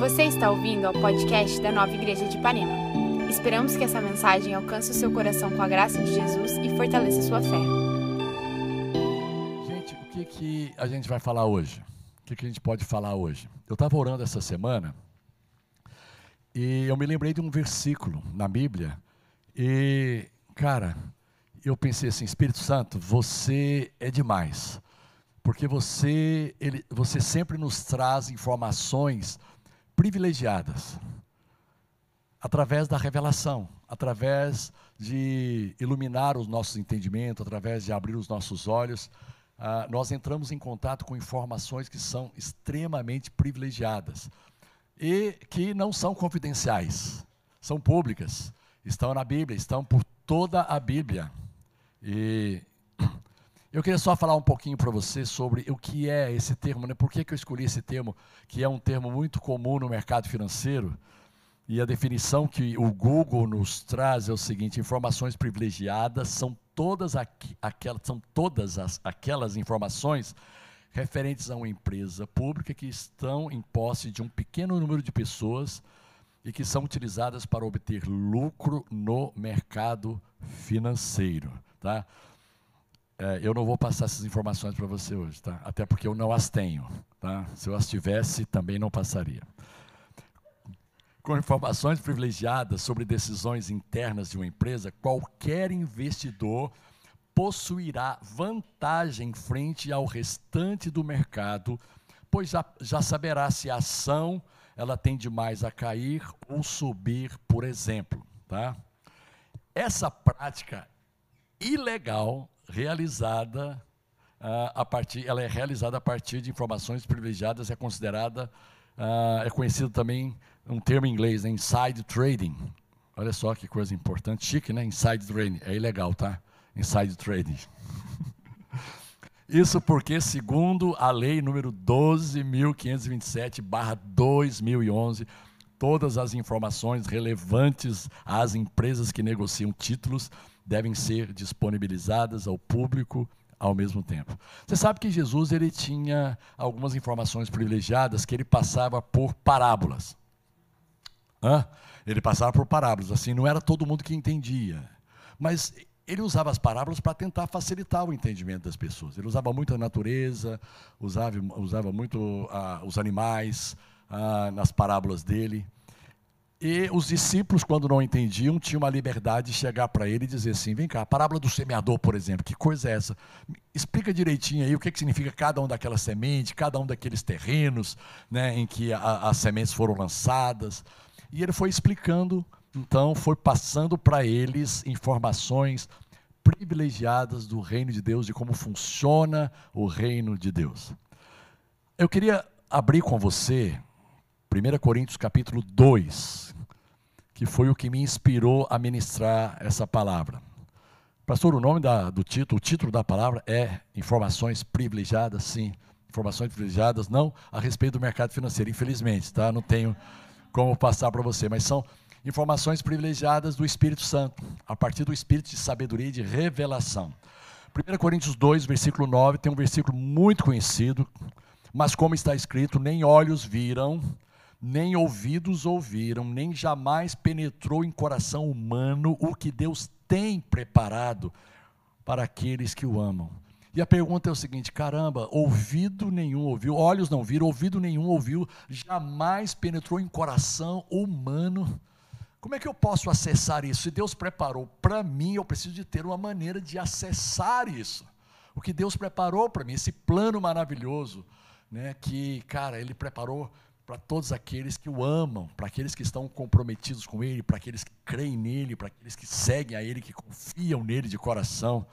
Você está ouvindo ao podcast da Nova Igreja de Ipanema. Esperamos que essa mensagem alcance o seu coração com a graça de Jesus e fortaleça sua fé. Gente, o que, que a gente vai falar hoje? O que, que a gente pode falar hoje? Eu estava orando essa semana e eu me lembrei de um versículo na Bíblia e, cara, eu pensei assim, Espírito Santo, você é demais, porque você, ele, você sempre nos traz informações privilegiadas, através da revelação, através de iluminar os nossos entendimentos, através de abrir os nossos olhos, ah, nós entramos em contato com informações que são extremamente privilegiadas e que não são confidenciais, são públicas, estão na Bíblia, estão por toda a Bíblia. E eu queria só falar um pouquinho para você sobre o que é esse termo, né? Por que, que eu escolhi esse termo, que é um termo muito comum no mercado financeiro? E a definição que o Google nos traz é o seguinte: informações privilegiadas são todas, aqu aquelas, são todas as, aquelas informações referentes a uma empresa pública que estão em posse de um pequeno número de pessoas e que são utilizadas para obter lucro no mercado financeiro. Tá? É, eu não vou passar essas informações para você hoje, tá? até porque eu não as tenho. Tá? Se eu as tivesse, também não passaria. Com informações privilegiadas sobre decisões internas de uma empresa, qualquer investidor possuirá vantagem frente ao restante do mercado, pois já, já saberá se a ação ela tende mais a cair ou subir, por exemplo. Tá? Essa prática ilegal realizada uh, a partir, ela é realizada a partir de informações privilegiadas, é considerada, uh, é conhecido também um termo em inglês, né, inside trading. Olha só que coisa importante, chique, né? Inside trading, é ilegal, tá? Inside trading. Isso porque, segundo a lei número 12.527/2011, todas as informações relevantes às empresas que negociam títulos devem ser disponibilizadas ao público ao mesmo tempo. Você sabe que Jesus ele tinha algumas informações privilegiadas que ele passava por parábolas. Hã? Ele passava por parábolas, assim, não era todo mundo que entendia. Mas ele usava as parábolas para tentar facilitar o entendimento das pessoas. Ele usava muito a natureza, usava, usava muito ah, os animais ah, nas parábolas dele. E os discípulos, quando não entendiam, tinham a liberdade de chegar para ele e dizer assim: vem cá, a parábola do semeador, por exemplo, que coisa é essa? Explica direitinho aí o que, que significa cada um daquelas sementes, cada um daqueles terrenos né, em que a, as sementes foram lançadas. E ele foi explicando, então, foi passando para eles informações privilegiadas do reino de Deus, de como funciona o reino de Deus. Eu queria abrir com você 1 Coríntios capítulo 2, que foi o que me inspirou a ministrar essa palavra. Pastor, o nome da, do título, o título da palavra é Informações Privilegiadas, sim. Informações privilegiadas, não a respeito do mercado financeiro, infelizmente, tá? Não tenho como passar para você, mas são informações privilegiadas do Espírito Santo, a partir do Espírito de sabedoria e de revelação. 1 Coríntios 2, versículo 9, tem um versículo muito conhecido, mas como está escrito, nem olhos viram, nem ouvidos ouviram, nem jamais penetrou em coração humano o que Deus tem preparado para aqueles que o amam. E a pergunta é o seguinte: caramba, ouvido nenhum ouviu, olhos não viram, ouvido nenhum ouviu, jamais penetrou em coração humano. Como é que eu posso acessar isso? Se Deus preparou para mim, eu preciso de ter uma maneira de acessar isso. O que Deus preparou para mim, esse plano maravilhoso, né, que, cara, Ele preparou para todos aqueles que o amam, para aqueles que estão comprometidos com Ele, para aqueles que creem nele, para aqueles que seguem a Ele, que confiam nele de coração.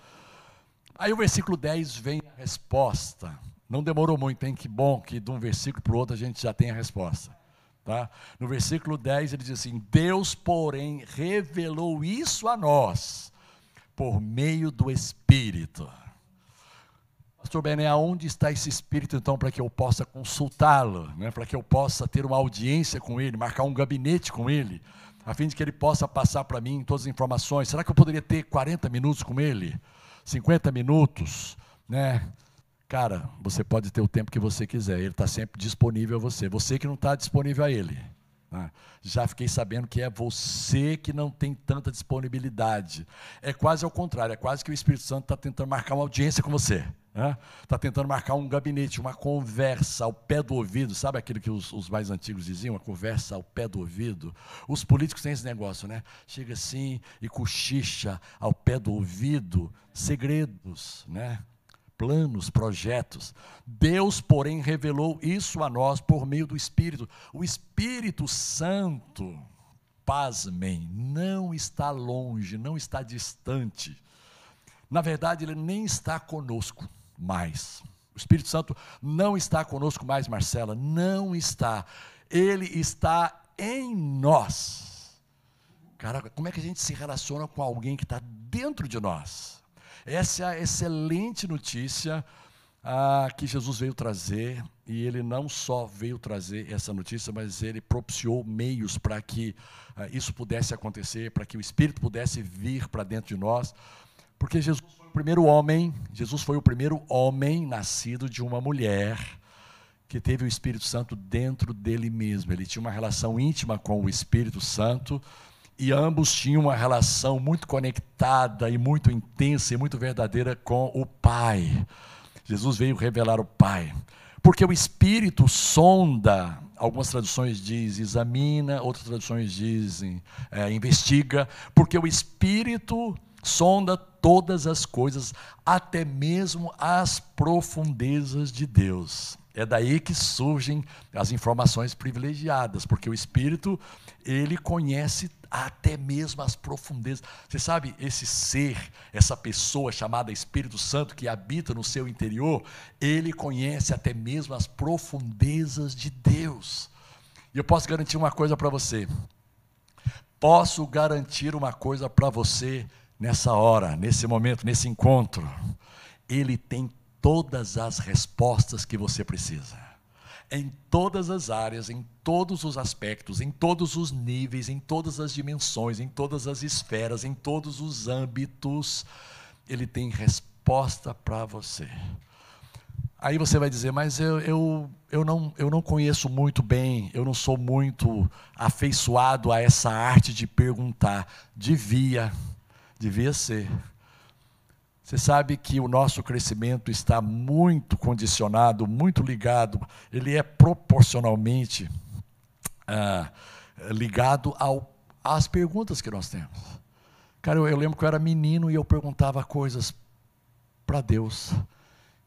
Aí o versículo 10 vem a resposta. Não demorou muito, hein? Que bom que de um versículo para o outro a gente já tem a resposta. Tá? No versículo 10 ele diz assim: Deus, porém, revelou isso a nós por meio do Espírito. Pastor Bené, aonde está esse espírito então para que eu possa consultá-lo, né? para que eu possa ter uma audiência com ele, marcar um gabinete com ele, a fim de que ele possa passar para mim todas as informações? Será que eu poderia ter 40 minutos com ele? 50 minutos? Né? Cara, você pode ter o tempo que você quiser, ele está sempre disponível a você. Você que não está disponível a ele. Né? Já fiquei sabendo que é você que não tem tanta disponibilidade. É quase ao contrário, é quase que o Espírito Santo está tentando marcar uma audiência com você. Está tentando marcar um gabinete, uma conversa ao pé do ouvido, sabe aquilo que os, os, mais antigos diziam, uma conversa ao pé do ouvido? Os políticos têm esse negócio, né? Chega assim e cochicha ao pé do ouvido segredos, né? planos, projetos. Deus, porém, revelou isso a nós por meio do Espírito. O Espírito Santo, pasmem, não está longe, não está distante. Na verdade, ele nem está conosco mais. O Espírito Santo não está conosco mais, Marcela, não está. Ele está em nós. Cara, como é que a gente se relaciona com alguém que está dentro de nós? Essa é a excelente notícia ah, que Jesus veio trazer, e ele não só veio trazer essa notícia, mas ele propiciou meios para que ah, isso pudesse acontecer, para que o Espírito pudesse vir para dentro de nós, porque Jesus foi primeiro homem, Jesus foi o primeiro homem nascido de uma mulher que teve o Espírito Santo dentro dele mesmo. Ele tinha uma relação íntima com o Espírito Santo e ambos tinham uma relação muito conectada e muito intensa e muito verdadeira com o Pai. Jesus veio revelar o Pai. Porque o Espírito sonda, algumas traduções dizem examina, outras traduções dizem é, investiga, porque o Espírito sonda todas as coisas, até mesmo as profundezas de Deus. É daí que surgem as informações privilegiadas, porque o Espírito, ele conhece até mesmo as profundezas. Você sabe, esse ser, essa pessoa chamada Espírito Santo que habita no seu interior, ele conhece até mesmo as profundezas de Deus. E eu posso garantir uma coisa para você. Posso garantir uma coisa para você nessa hora, nesse momento, nesse encontro, Ele tem todas as respostas que você precisa. Em todas as áreas, em todos os aspectos, em todos os níveis, em todas as dimensões, em todas as esferas, em todos os âmbitos, Ele tem resposta para você. Aí você vai dizer, mas eu, eu, eu, não, eu não conheço muito bem, eu não sou muito afeiçoado a essa arte de perguntar. Devia, Devia ser. Você sabe que o nosso crescimento está muito condicionado, muito ligado, ele é proporcionalmente ah, ligado ao, às perguntas que nós temos. Cara, eu, eu lembro que eu era menino e eu perguntava coisas para Deus.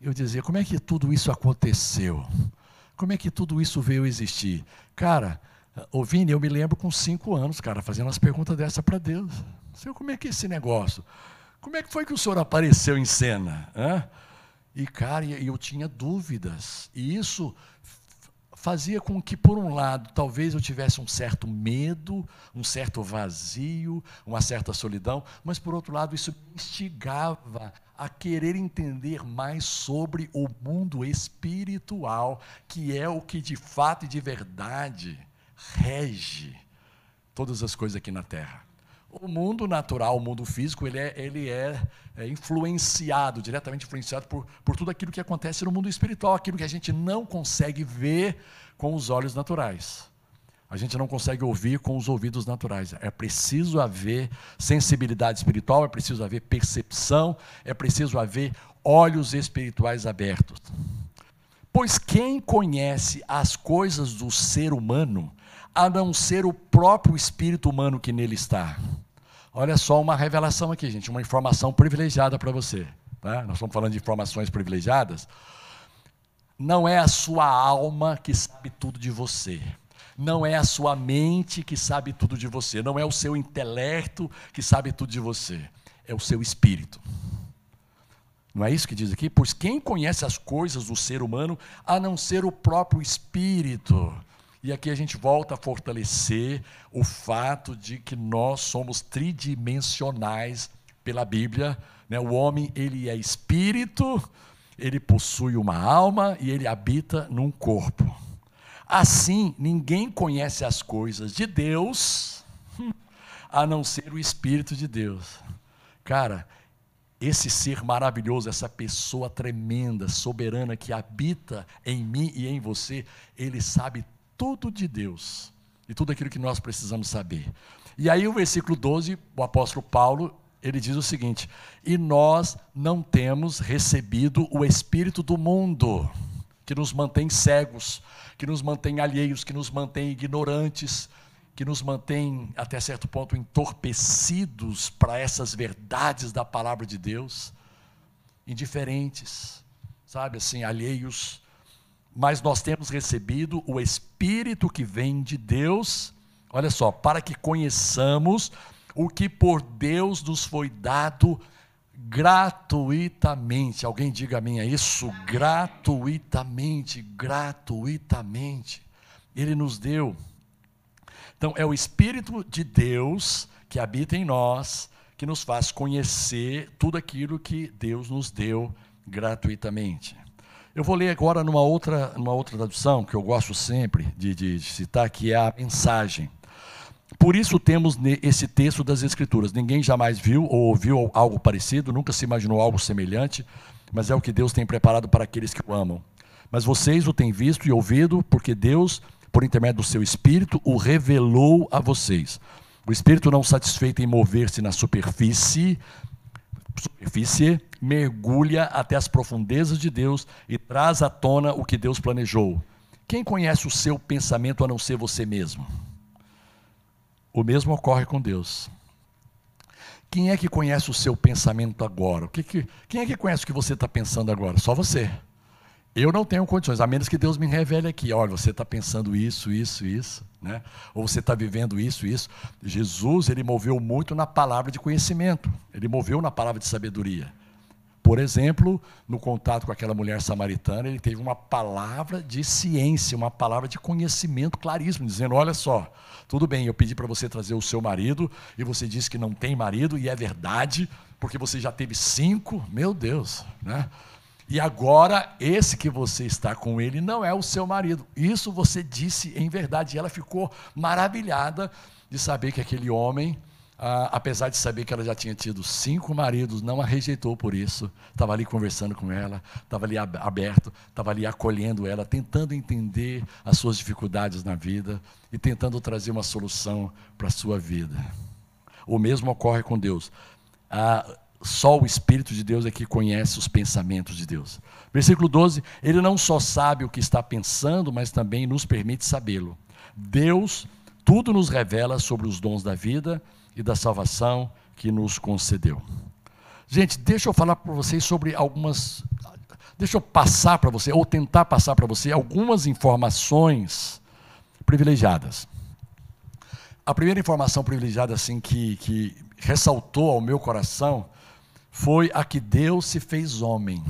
Eu dizia: como é que tudo isso aconteceu? Como é que tudo isso veio existir? Cara, Ô Vini, eu me lembro com cinco anos, cara, fazendo umas perguntas dessa para Deus. Senhor, como é que é esse negócio? Como é que foi que o senhor apareceu em cena? Hã? E, cara, eu tinha dúvidas. E isso fazia com que, por um lado, talvez eu tivesse um certo medo, um certo vazio, uma certa solidão, mas, por outro lado, isso me instigava a querer entender mais sobre o mundo espiritual, que é o que de fato e de verdade rege todas as coisas aqui na Terra. O mundo natural, o mundo físico, ele é, ele é, é influenciado, diretamente influenciado por, por tudo aquilo que acontece no mundo espiritual, aquilo que a gente não consegue ver com os olhos naturais. A gente não consegue ouvir com os ouvidos naturais. É preciso haver sensibilidade espiritual, é preciso haver percepção, é preciso haver olhos espirituais abertos. Pois quem conhece as coisas do ser humano a não ser o próprio espírito humano que nele está. Olha só uma revelação aqui, gente, uma informação privilegiada para você. Tá? Nós estamos falando de informações privilegiadas. Não é a sua alma que sabe tudo de você. Não é a sua mente que sabe tudo de você. Não é o seu intelecto que sabe tudo de você. É o seu espírito. Não é isso que diz aqui? Pois quem conhece as coisas do ser humano a não ser o próprio espírito? E aqui a gente volta a fortalecer o fato de que nós somos tridimensionais pela Bíblia. Né? O homem ele é espírito, ele possui uma alma e ele habita num corpo. Assim, ninguém conhece as coisas de Deus a não ser o Espírito de Deus. Cara, esse ser maravilhoso, essa pessoa tremenda, soberana que habita em mim e em você, ele sabe tudo de Deus e tudo aquilo que nós precisamos saber. E aí o versículo 12, o apóstolo Paulo, ele diz o seguinte: "E nós não temos recebido o espírito do mundo, que nos mantém cegos, que nos mantém alheios, que nos mantém ignorantes, que nos mantém até certo ponto entorpecidos para essas verdades da palavra de Deus, indiferentes, sabe assim, alheios, mas nós temos recebido o espírito que vem de Deus, olha só, para que conheçamos o que por Deus nos foi dado gratuitamente. Alguém diga a mim é isso, gratuitamente, gratuitamente. Ele nos deu então, é o Espírito de Deus que habita em nós, que nos faz conhecer tudo aquilo que Deus nos deu gratuitamente. Eu vou ler agora numa outra, numa outra tradução, que eu gosto sempre de, de citar, que é a mensagem. Por isso temos esse texto das Escrituras. Ninguém jamais viu ou ouviu algo parecido, nunca se imaginou algo semelhante, mas é o que Deus tem preparado para aqueles que o amam. Mas vocês o têm visto e ouvido, porque Deus por intermédio do seu Espírito, o revelou a vocês. O Espírito não satisfeito em mover-se na superfície, superfície, mergulha até as profundezas de Deus e traz à tona o que Deus planejou. Quem conhece o seu pensamento a não ser você mesmo? O mesmo ocorre com Deus. Quem é que conhece o seu pensamento agora? Que que, quem é que conhece o que você está pensando agora? Só você. Eu não tenho condições, a menos que Deus me revele aqui, olha, você está pensando isso, isso, isso, né? ou você está vivendo isso, isso. Jesus, ele moveu muito na palavra de conhecimento, ele moveu na palavra de sabedoria. Por exemplo, no contato com aquela mulher samaritana, ele teve uma palavra de ciência, uma palavra de conhecimento claríssimo, dizendo: Olha só, tudo bem, eu pedi para você trazer o seu marido, e você disse que não tem marido, e é verdade, porque você já teve cinco, meu Deus, né? E agora, esse que você está com ele não é o seu marido. Isso você disse em verdade. E ela ficou maravilhada de saber que aquele homem, ah, apesar de saber que ela já tinha tido cinco maridos, não a rejeitou por isso. Estava ali conversando com ela, estava ali aberto, estava ali acolhendo ela, tentando entender as suas dificuldades na vida e tentando trazer uma solução para a sua vida. O mesmo ocorre com Deus. Ah, só o Espírito de Deus é que conhece os pensamentos de Deus. Versículo 12: Ele não só sabe o que está pensando, mas também nos permite sabê-lo. Deus tudo nos revela sobre os dons da vida e da salvação que nos concedeu. Gente, deixa eu falar para vocês sobre algumas. Deixa eu passar para você, ou tentar passar para você, algumas informações privilegiadas. A primeira informação privilegiada, assim, que, que ressaltou ao meu coração foi a que Deus se fez homem.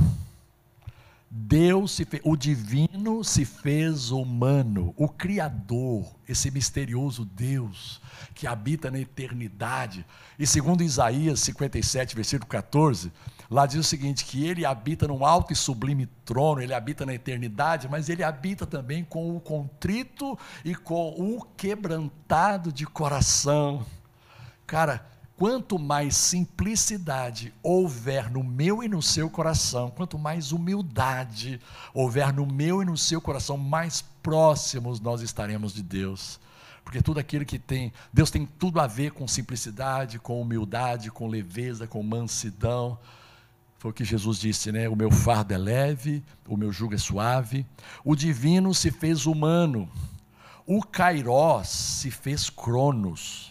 Deus se fez, o divino se fez humano, o Criador, esse misterioso Deus que habita na eternidade. E segundo Isaías 57, versículo 14, lá diz o seguinte: que ele habita num alto e sublime trono, ele habita na eternidade, mas ele habita também com o contrito e com o quebrantado de coração. Cara, quanto mais simplicidade houver no meu e no seu coração, quanto mais humildade houver no meu e no seu coração, mais próximos nós estaremos de Deus. Porque tudo aquilo que tem, Deus tem tudo a ver com simplicidade, com humildade, com leveza, com mansidão. Foi o que Jesus disse, né? O meu fardo é leve, o meu jugo é suave. O divino se fez humano. O Kairós se fez Cronos.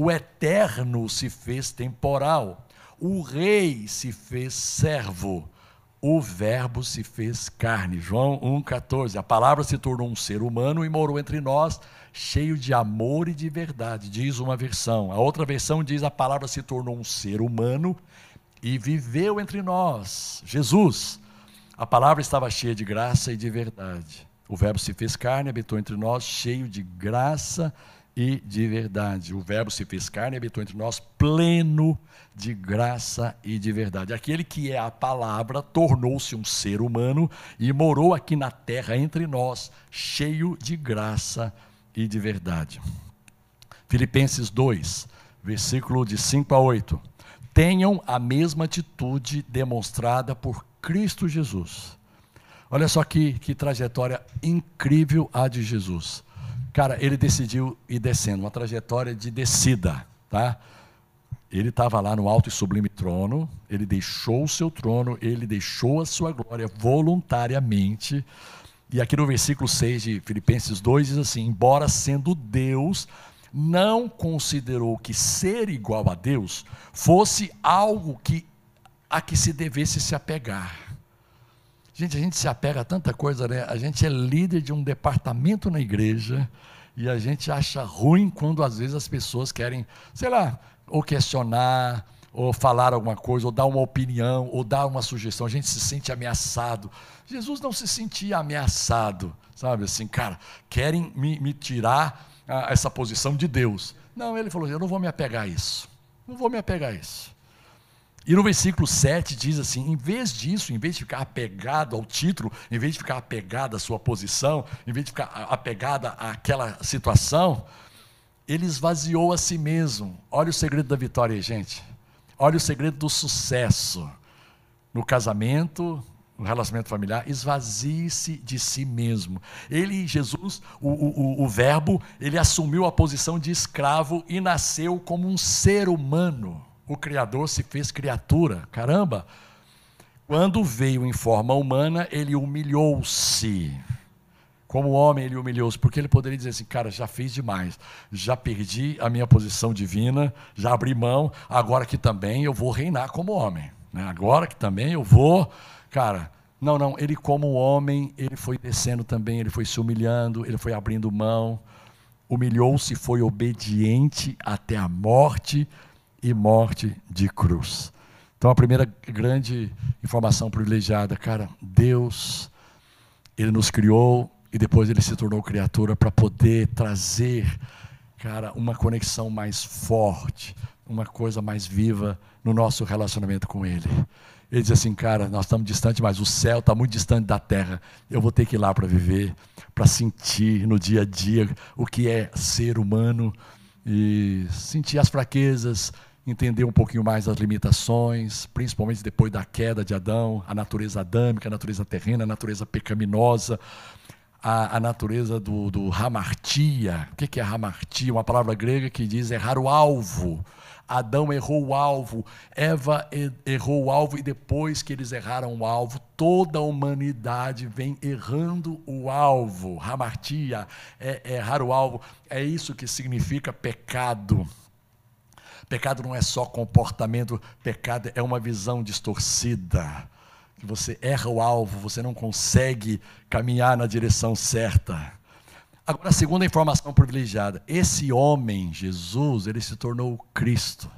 O eterno se fez temporal. O rei se fez servo. O verbo se fez carne. João 1,14. A palavra se tornou um ser humano e morou entre nós, cheio de amor e de verdade, diz uma versão. A outra versão diz: a palavra se tornou um ser humano e viveu entre nós. Jesus. A palavra estava cheia de graça e de verdade. O Verbo se fez carne, habitou entre nós, cheio de graça e e de verdade. O Verbo se fez carne e habitou entre nós, pleno de graça e de verdade. Aquele que é a palavra tornou-se um ser humano e morou aqui na terra entre nós, cheio de graça e de verdade. Filipenses 2, versículo de 5 a 8. tenham a mesma atitude demonstrada por Cristo Jesus. Olha só que, que trajetória incrível a de Jesus. Cara, ele decidiu ir descendo, uma trajetória de descida, tá? Ele estava lá no alto e sublime trono, ele deixou o seu trono, ele deixou a sua glória voluntariamente. E aqui no versículo 6 de Filipenses 2 diz assim: Embora sendo Deus, não considerou que ser igual a Deus fosse algo que a que se devesse se apegar. Gente, a gente se apega a tanta coisa, né? A gente é líder de um departamento na igreja e a gente acha ruim quando às vezes as pessoas querem, sei lá, ou questionar, ou falar alguma coisa, ou dar uma opinião, ou dar uma sugestão. A gente se sente ameaçado. Jesus não se sentia ameaçado, sabe? Assim, cara, querem me, me tirar ah, essa posição de Deus. Não, ele falou: eu não vou me apegar a isso. Não vou me apegar a isso. E no versículo 7 diz assim: em vez disso, em vez de ficar apegado ao título, em vez de ficar apegado à sua posição, em vez de ficar apegado àquela situação, ele esvaziou a si mesmo. Olha o segredo da vitória aí, gente. Olha o segredo do sucesso. No casamento, no relacionamento familiar, esvazie-se de si mesmo. Ele, Jesus, o, o, o verbo, ele assumiu a posição de escravo e nasceu como um ser humano. O Criador se fez criatura. Caramba! Quando veio em forma humana, ele humilhou-se. Como homem, ele humilhou-se, porque ele poderia dizer assim: cara, já fiz demais, já perdi a minha posição divina, já abri mão, agora que também eu vou reinar como homem. Né? Agora que também eu vou, cara. Não, não, ele, como homem, ele foi descendo também, ele foi se humilhando, ele foi abrindo mão, humilhou-se, foi obediente até a morte e morte de cruz. Então, a primeira grande informação privilegiada, cara, Deus, Ele nos criou e depois ele se tornou criatura para poder trazer, cara, uma conexão mais forte, uma coisa mais viva no nosso relacionamento com Ele. Ele diz assim, cara, nós estamos distantes, mas o céu está muito distante da terra. Eu vou ter que ir lá para viver, para sentir no dia a dia o que é ser humano e sentir as fraquezas, entender um pouquinho mais as limitações, principalmente depois da queda de Adão, a natureza adâmica, a natureza terrena, a natureza pecaminosa, a, a natureza do, do hamartia. O que é hamartia? Uma palavra grega que diz errar o alvo. Adão errou o alvo, Eva errou o alvo, e depois que eles erraram o alvo, toda a humanidade vem errando o alvo. Hamartia é errar o alvo, é isso que significa pecado. Pecado não é só comportamento, pecado é uma visão distorcida que você erra o alvo, você não consegue caminhar na direção certa. Agora, a segunda informação privilegiada: esse homem, Jesus, ele se tornou Cristo.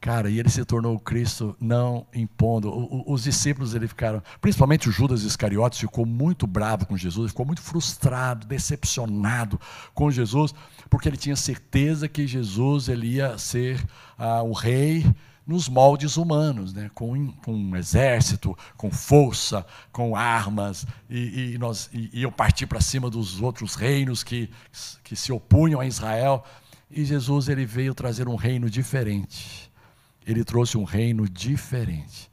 Cara, e ele se tornou Cristo não impondo. os discípulos ele ficaram, principalmente o Judas Iscariotes, ficou muito bravo com Jesus, ficou muito frustrado, decepcionado com Jesus, porque ele tinha certeza que Jesus ele ia ser ah, o rei nos moldes humanos, né? com, com um exército, com força, com armas, e, e nós e, iam partir para cima dos outros reinos que, que se opunham a Israel. E Jesus ele veio trazer um reino diferente. Ele trouxe um reino diferente.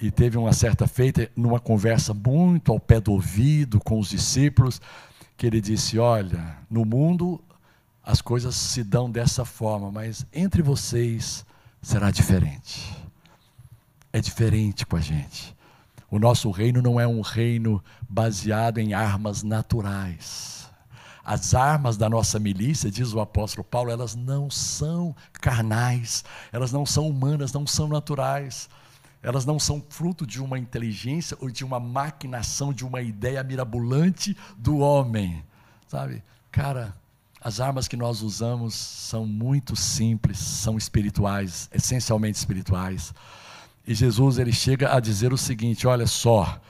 E teve uma certa feita, numa conversa muito ao pé do ouvido com os discípulos, que ele disse: Olha, no mundo as coisas se dão dessa forma, mas entre vocês será diferente. É diferente com a gente. O nosso reino não é um reino baseado em armas naturais. As armas da nossa milícia, diz o apóstolo Paulo, elas não são carnais, elas não são humanas, não são naturais. Elas não são fruto de uma inteligência ou de uma maquinação, de uma ideia mirabolante do homem. Sabe? Cara, as armas que nós usamos são muito simples, são espirituais, essencialmente espirituais. E Jesus ele chega a dizer o seguinte: olha só,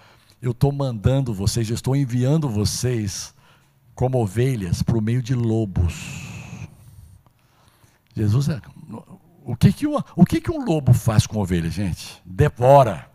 eu estou mandando vocês, eu estou enviando vocês como ovelhas para o meio de lobos. Jesus é. O que, que, uma, o que, que um lobo faz com ovelha, gente? Devora,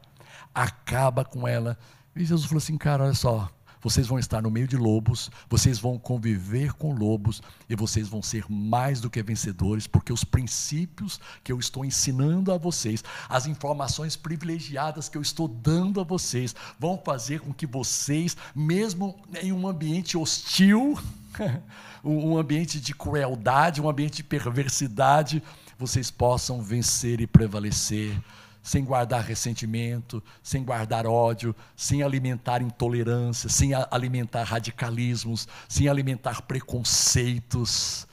acaba com ela. E Jesus falou assim: cara, olha só, vocês vão estar no meio de lobos, vocês vão conviver com lobos e vocês vão ser mais do que vencedores, porque os princípios que eu estou ensinando a vocês, as informações privilegiadas que eu estou dando a vocês, vão fazer com que vocês, mesmo em um ambiente hostil, um ambiente de crueldade, um ambiente de perversidade, vocês possam vencer e prevalecer sem guardar ressentimento, sem guardar ódio, sem alimentar intolerância, sem alimentar radicalismos, sem alimentar preconceitos.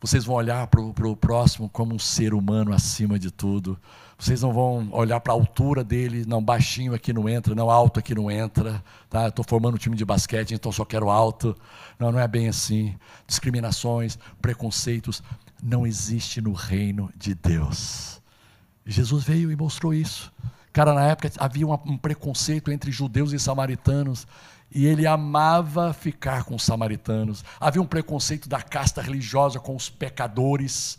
Vocês vão olhar para o próximo como um ser humano acima de tudo. Vocês não vão olhar para a altura dele, não, baixinho aqui não entra, não, alto aqui não entra. Tá? Estou formando um time de basquete, então só quero alto. Não, não é bem assim. Discriminações, preconceitos, não existe no reino de Deus. Jesus veio e mostrou isso. Cara, na época havia um preconceito entre judeus e samaritanos. E ele amava ficar com os samaritanos. Havia um preconceito da casta religiosa com os pecadores.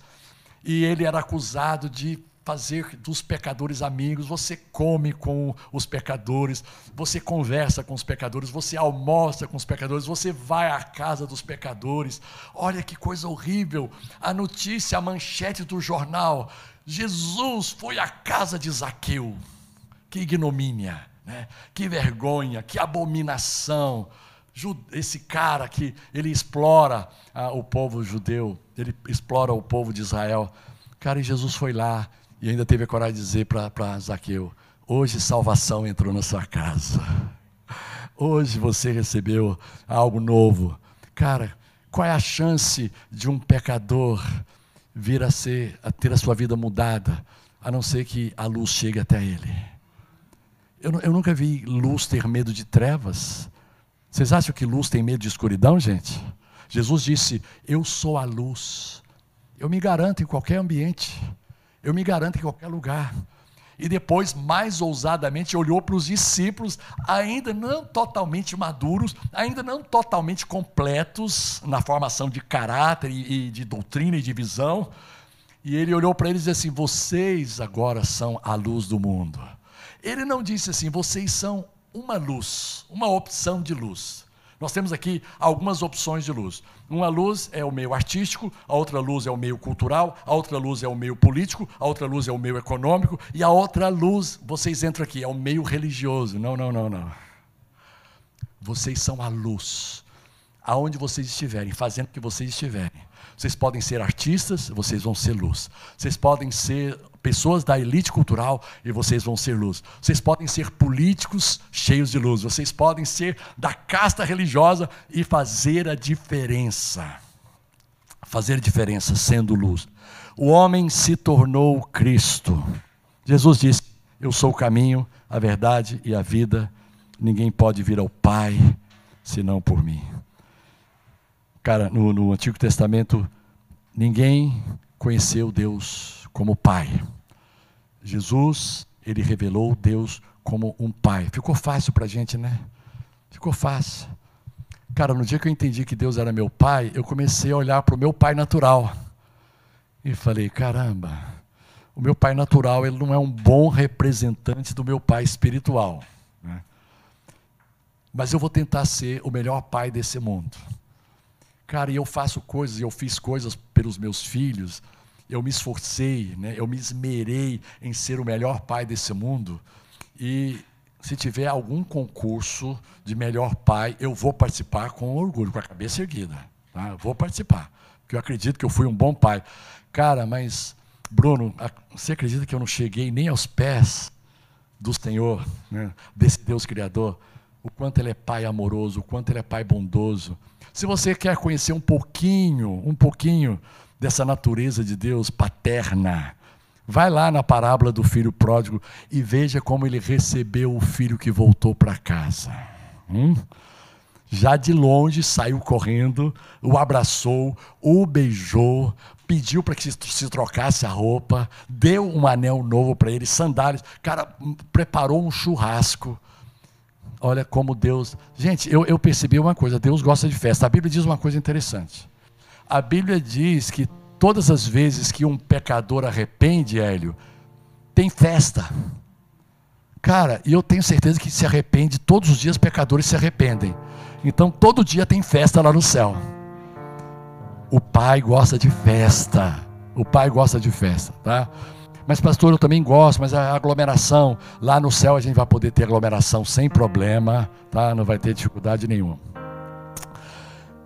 E ele era acusado de fazer dos pecadores amigos. Você come com os pecadores, você conversa com os pecadores, você almoça com os pecadores, você vai à casa dos pecadores. Olha que coisa horrível! A notícia, a manchete do jornal: Jesus foi à casa de Zaqueu. Que ignomínia, né? que vergonha, que abominação. Esse cara que ele explora ah, o povo judeu, ele explora o povo de Israel. Cara, e Jesus foi lá e ainda teve a coragem de dizer para Zaqueu: Hoje salvação entrou na sua casa. Hoje você recebeu algo novo. Cara, qual é a chance de um pecador vir a ser, a ter a sua vida mudada, a não ser que a luz chegue até ele. Eu, eu nunca vi luz ter medo de trevas. Vocês acham que luz tem medo de escuridão, gente? Jesus disse: Eu sou a luz. Eu me garanto em qualquer ambiente. Eu me garanto em qualquer lugar e depois, mais ousadamente, olhou para os discípulos, ainda não totalmente maduros, ainda não totalmente completos na formação de caráter e, de doutrina e de visão. E ele olhou para eles e disse assim: Vocês agora são a luz do mundo. Ele não disse assim: Vocês são uma luz, uma opção de luz. Nós temos aqui algumas opções de luz. Uma luz é o meio artístico, a outra luz é o meio cultural, a outra luz é o meio político, a outra luz é o meio econômico, e a outra luz, vocês entram aqui, é o meio religioso. Não, não, não, não. Vocês são a luz. Aonde vocês estiverem, fazendo o que vocês estiverem. Vocês podem ser artistas, vocês vão ser luz. Vocês podem ser pessoas da elite cultural e vocês vão ser luz. Vocês podem ser políticos cheios de luz. Vocês podem ser da casta religiosa e fazer a diferença. Fazer diferença sendo luz. O homem se tornou Cristo. Jesus disse: Eu sou o caminho, a verdade e a vida. Ninguém pode vir ao Pai senão por mim. Cara, no, no Antigo Testamento, ninguém conheceu Deus como Pai. Jesus, ele revelou Deus como um Pai. Ficou fácil para a gente, né? Ficou fácil. Cara, no dia que eu entendi que Deus era meu Pai, eu comecei a olhar para o meu Pai natural. E falei, caramba, o meu Pai natural, ele não é um bom representante do meu Pai espiritual. Né? Mas eu vou tentar ser o melhor pai desse mundo. Cara, e eu faço coisas, eu fiz coisas pelos meus filhos, eu me esforcei, né? eu me esmerei em ser o melhor pai desse mundo. E se tiver algum concurso de melhor pai, eu vou participar com orgulho, com a cabeça erguida. Tá? Vou participar, porque eu acredito que eu fui um bom pai. Cara, mas, Bruno, você acredita que eu não cheguei nem aos pés do Senhor, né? desse Deus Criador? O quanto Ele é pai amoroso, o quanto Ele é pai bondoso. Se você quer conhecer um pouquinho, um pouquinho dessa natureza de Deus paterna. Vai lá na parábola do filho pródigo e veja como ele recebeu o filho que voltou para casa. Hum? Já de longe saiu correndo, o abraçou, o beijou, pediu para que se trocasse a roupa, deu um anel novo para ele, sandálias. Cara, preparou um churrasco. Olha como Deus. Gente, eu, eu percebi uma coisa: Deus gosta de festa. A Bíblia diz uma coisa interessante. A Bíblia diz que todas as vezes que um pecador arrepende, Hélio, tem festa. Cara, e eu tenho certeza que se arrepende, todos os dias pecadores se arrependem. Então todo dia tem festa lá no céu. O pai gosta de festa. O pai gosta de festa, tá? Mas, pastor, eu também gosto, mas a aglomeração, lá no céu a gente vai poder ter aglomeração sem problema, tá? Não vai ter dificuldade nenhuma.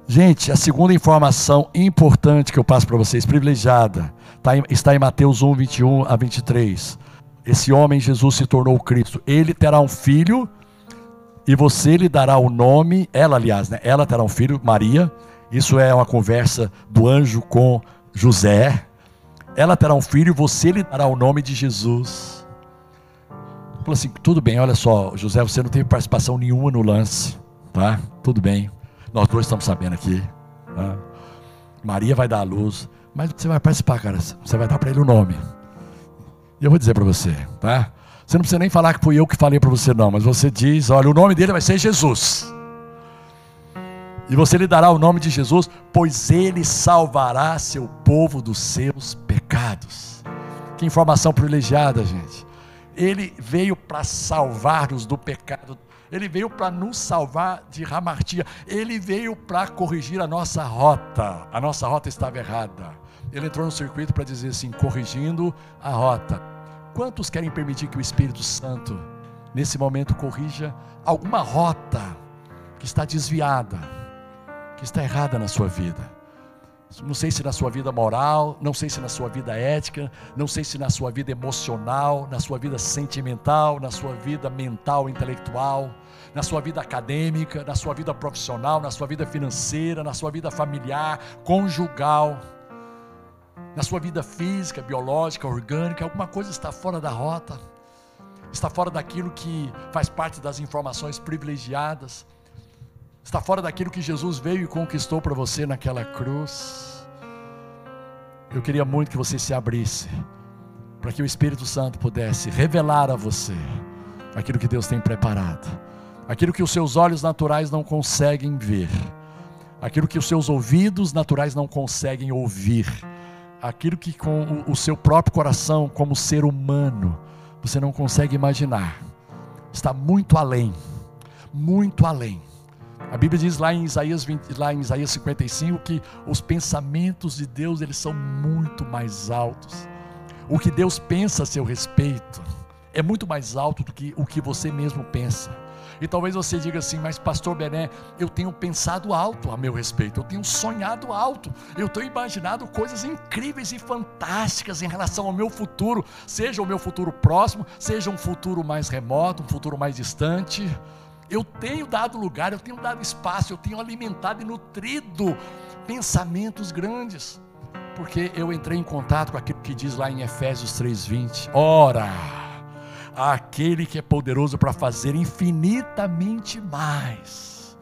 Gente, a segunda informação importante que eu passo para vocês, privilegiada, tá em, está em Mateus 1, 21 a 23. Esse homem, Jesus, se tornou Cristo. Ele terá um filho, e você lhe dará o nome, ela, aliás, né? Ela terá um filho, Maria. Isso é uma conversa do anjo com José. Ela terá um filho, e você lhe dará o nome de Jesus. Falou assim: tudo bem, olha só, José, você não teve participação nenhuma no lance, tá? Tudo bem. Nós dois estamos sabendo aqui. Tá? Maria vai dar a luz. Mas você vai participar, cara. Você vai dar para ele o nome. E eu vou dizer para você, tá? Você não precisa nem falar que fui eu que falei para você, não. Mas você diz: olha, o nome dele vai ser Jesus. E você lhe dará o nome de Jesus, pois ele salvará seu povo dos seus pecados. Que informação privilegiada, gente. Ele veio para salvar-nos do pecado ele veio para nos salvar de ramartia. Ele veio para corrigir a nossa rota. A nossa rota estava errada. Ele entrou no circuito para dizer assim, corrigindo a rota. Quantos querem permitir que o Espírito Santo, nesse momento, corrija alguma rota que está desviada, que está errada na sua vida? Não sei se na sua vida moral, não sei se na sua vida ética, não sei se na sua vida emocional, na sua vida sentimental, na sua vida mental, intelectual, na sua vida acadêmica, na sua vida profissional, na sua vida financeira, na sua vida familiar, conjugal, na sua vida física, biológica, orgânica, alguma coisa está fora da rota, está fora daquilo que faz parte das informações privilegiadas está fora daquilo que Jesus veio e conquistou para você naquela cruz. Eu queria muito que você se abrisse, para que o Espírito Santo pudesse revelar a você aquilo que Deus tem preparado, aquilo que os seus olhos naturais não conseguem ver, aquilo que os seus ouvidos naturais não conseguem ouvir, aquilo que com o seu próprio coração, como ser humano, você não consegue imaginar, está muito além, muito além a Bíblia diz lá em Isaías 20, lá em Isaías 55 que os pensamentos de Deus eles são muito mais altos. O que Deus pensa a seu respeito é muito mais alto do que o que você mesmo pensa. E talvez você diga assim, mas pastor Bené, eu tenho pensado alto a meu respeito, eu tenho sonhado alto, eu tenho imaginado coisas incríveis e fantásticas em relação ao meu futuro, seja o meu futuro próximo, seja um futuro mais remoto, um futuro mais distante. Eu tenho dado lugar, eu tenho dado espaço, eu tenho alimentado e nutrido pensamentos grandes, porque eu entrei em contato com aquilo que diz lá em Efésios 3:20. Ora, aquele que é poderoso para fazer infinitamente mais.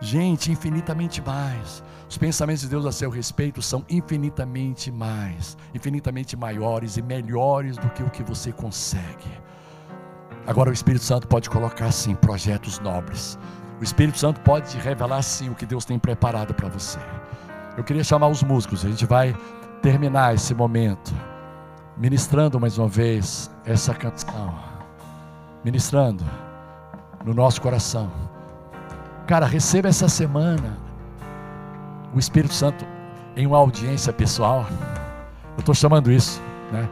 Gente, infinitamente mais. Os pensamentos de Deus a seu respeito são infinitamente mais, infinitamente maiores e melhores do que o que você consegue. Agora o Espírito Santo pode colocar sim projetos nobres. O Espírito Santo pode te revelar sim o que Deus tem preparado para você. Eu queria chamar os músicos, a gente vai terminar esse momento ministrando mais uma vez essa canção. Ministrando no nosso coração. Cara, receba essa semana o Espírito Santo em uma audiência pessoal. Eu estou chamando isso, né?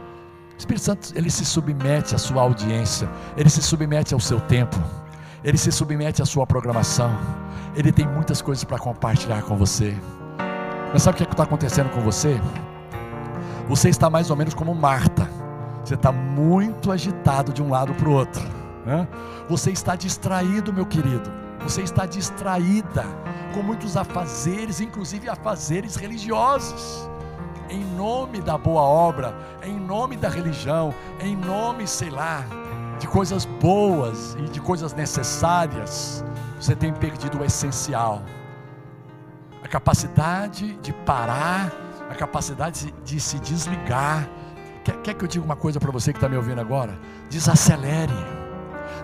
Espírito Santo, ele se submete à sua audiência, ele se submete ao seu tempo, ele se submete à sua programação. Ele tem muitas coisas para compartilhar com você. Mas sabe o que é está acontecendo com você? Você está mais ou menos como Marta. Você está muito agitado de um lado para o outro. Né? Você está distraído, meu querido. Você está distraída com muitos afazeres, inclusive afazeres religiosos em nome da boa obra, em nome da religião, em nome, sei lá, de coisas boas e de coisas necessárias, você tem perdido o essencial. A capacidade de parar, a capacidade de se desligar. Quer, quer que eu diga uma coisa para você que está me ouvindo agora? Desacelere,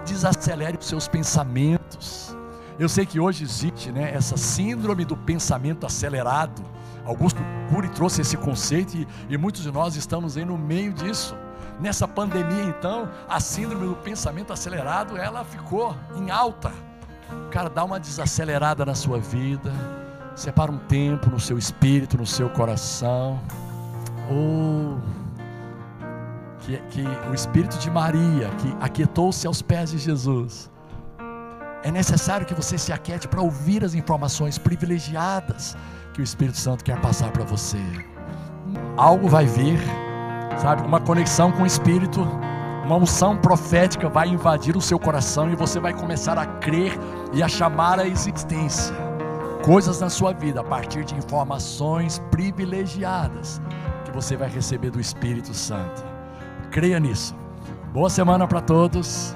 desacelere os seus pensamentos. Eu sei que hoje existe né, essa síndrome do pensamento acelerado Augusto Cury trouxe esse conceito e, e muitos de nós estamos aí no meio disso. Nessa pandemia, então, a síndrome do pensamento acelerado, ela ficou em alta. cara, dá uma desacelerada na sua vida. Separa um tempo no seu espírito, no seu coração. Ou que, que o espírito de Maria, que aquietou-se aos pés de Jesus. É necessário que você se aquiete para ouvir as informações privilegiadas que o Espírito Santo quer passar para você. Algo vai vir, sabe? Uma conexão com o Espírito uma unção profética vai invadir o seu coração e você vai começar a crer e a chamar a existência coisas na sua vida a partir de informações privilegiadas que você vai receber do Espírito Santo. Creia nisso. Boa semana para todos